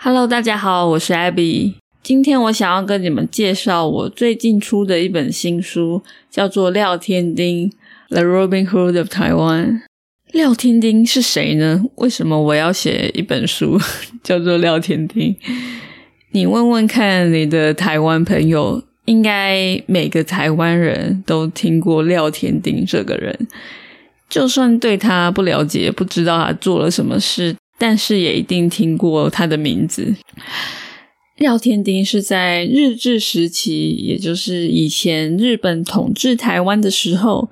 Hello，大家好，我是 Abby。今天我想要跟你们介绍我最近出的一本新书，叫做《廖天丁 The Robin Hood of Taiwan》。廖天丁是谁呢？为什么我要写一本书 叫做《廖天丁》？你问问看你的台湾朋友，应该每个台湾人都听过廖天丁这个人。就算对他不了解，不知道他做了什么事，但是也一定听过他的名字。廖天丁是在日治时期，也就是以前日本统治台湾的时候，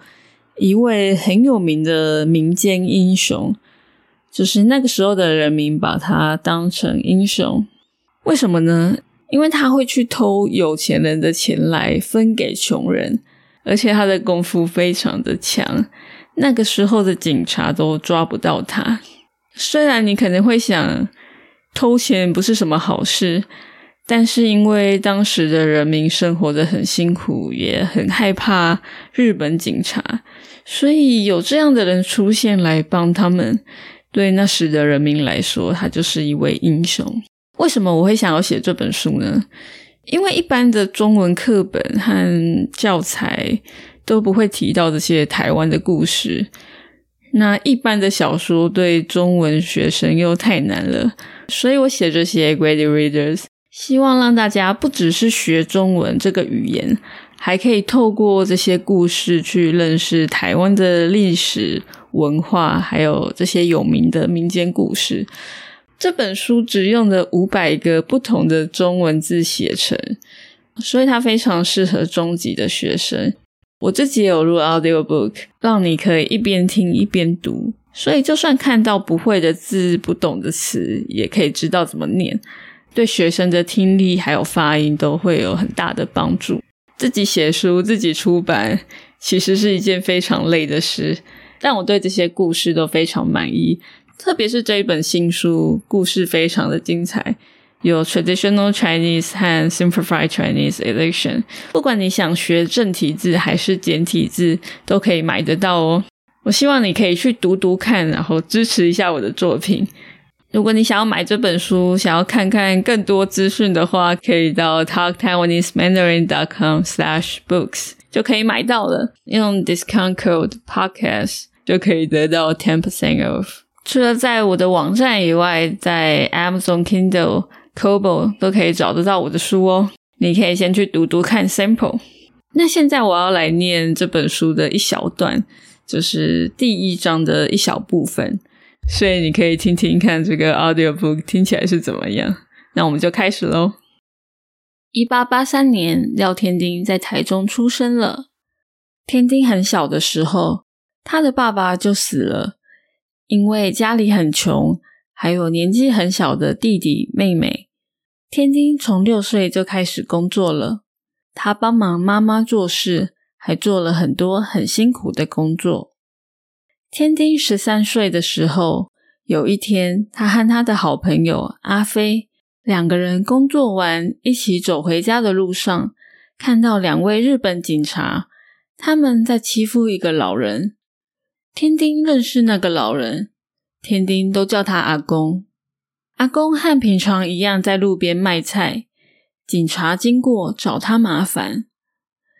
一位很有名的民间英雄。就是那个时候的人民把他当成英雄，为什么呢？因为他会去偷有钱人的钱来分给穷人，而且他的功夫非常的强。那个时候的警察都抓不到他。虽然你可能会想，偷钱不是什么好事，但是因为当时的人民生活的很辛苦，也很害怕日本警察，所以有这样的人出现来帮他们，对那时的人民来说，他就是一位英雄。为什么我会想要写这本书呢？因为一般的中文课本和教材。都不会提到这些台湾的故事。那一般的小说对中文学生又太难了，所以我写这些 Grade Readers，希望让大家不只是学中文这个语言，还可以透过这些故事去认识台湾的历史文化，还有这些有名的民间故事。这本书只用了五百个不同的中文字写成，所以它非常适合中级的学生。我自己有录 audio book，让你可以一边听一边读，所以就算看到不会的字、不懂的词，也可以知道怎么念，对学生的听力还有发音都会有很大的帮助。自己写书、自己出版，其实是一件非常累的事，但我对这些故事都非常满意，特别是这一本新书，故事非常的精彩。有 traditional Chinese 和 simplified Chinese edition，不管你想学正体字还是简体字，都可以买得到哦。我希望你可以去读读看，然后支持一下我的作品。如果你想要买这本书，想要看看更多资讯的话，可以到 talktaiwanesemandarin.com/books 就可以买到了。用 discount code podcast 就可以得到 ten percent off。除了在我的网站以外，在 Amazon Kindle。Kobo 都可以找得到我的书哦，你可以先去读读看 sample。那现在我要来念这本书的一小段，就是第一章的一小部分，所以你可以听听看这个 audio book 听起来是怎么样。那我们就开始喽。一八八三年，廖天丁在台中出生了。天丁很小的时候，他的爸爸就死了，因为家里很穷，还有年纪很小的弟弟妹妹。天丁从六岁就开始工作了，他帮忙妈妈做事，还做了很多很辛苦的工作。天丁十三岁的时候，有一天，他和他的好朋友阿飞两个人工作完，一起走回家的路上，看到两位日本警察，他们在欺负一个老人。天丁认识那个老人，天丁都叫他阿公。阿公和平常一样在路边卖菜，警察经过找他麻烦。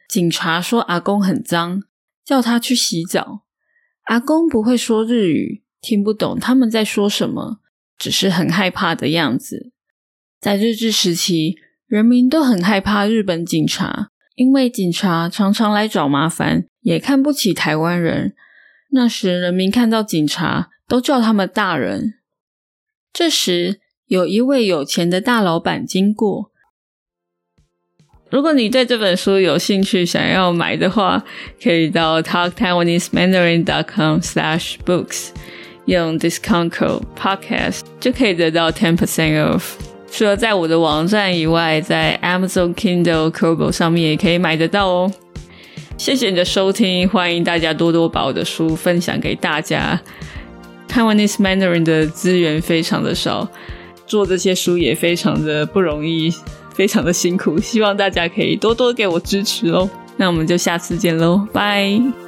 警察说阿公很脏，叫他去洗澡。阿公不会说日语，听不懂他们在说什么，只是很害怕的样子。在日治时期，人民都很害怕日本警察，因为警察常常来找麻烦，也看不起台湾人。那时人民看到警察都叫他们大人。这时，有一位有钱的大老板经过。如果你对这本书有兴趣，想要买的话，可以到 talktaiwanesemandarin.com/books 用 discount code podcast 就可以得到 ten percent off。除了在我的网站以外，在 Amazon Kindle Kobo 上面也可以买得到哦。谢谢你的收听，欢迎大家多多把我的书分享给大家。Taiwanese Mandarin 的资源非常的少，做这些书也非常的不容易，非常的辛苦。希望大家可以多多给我支持哦。那我们就下次见喽，拜。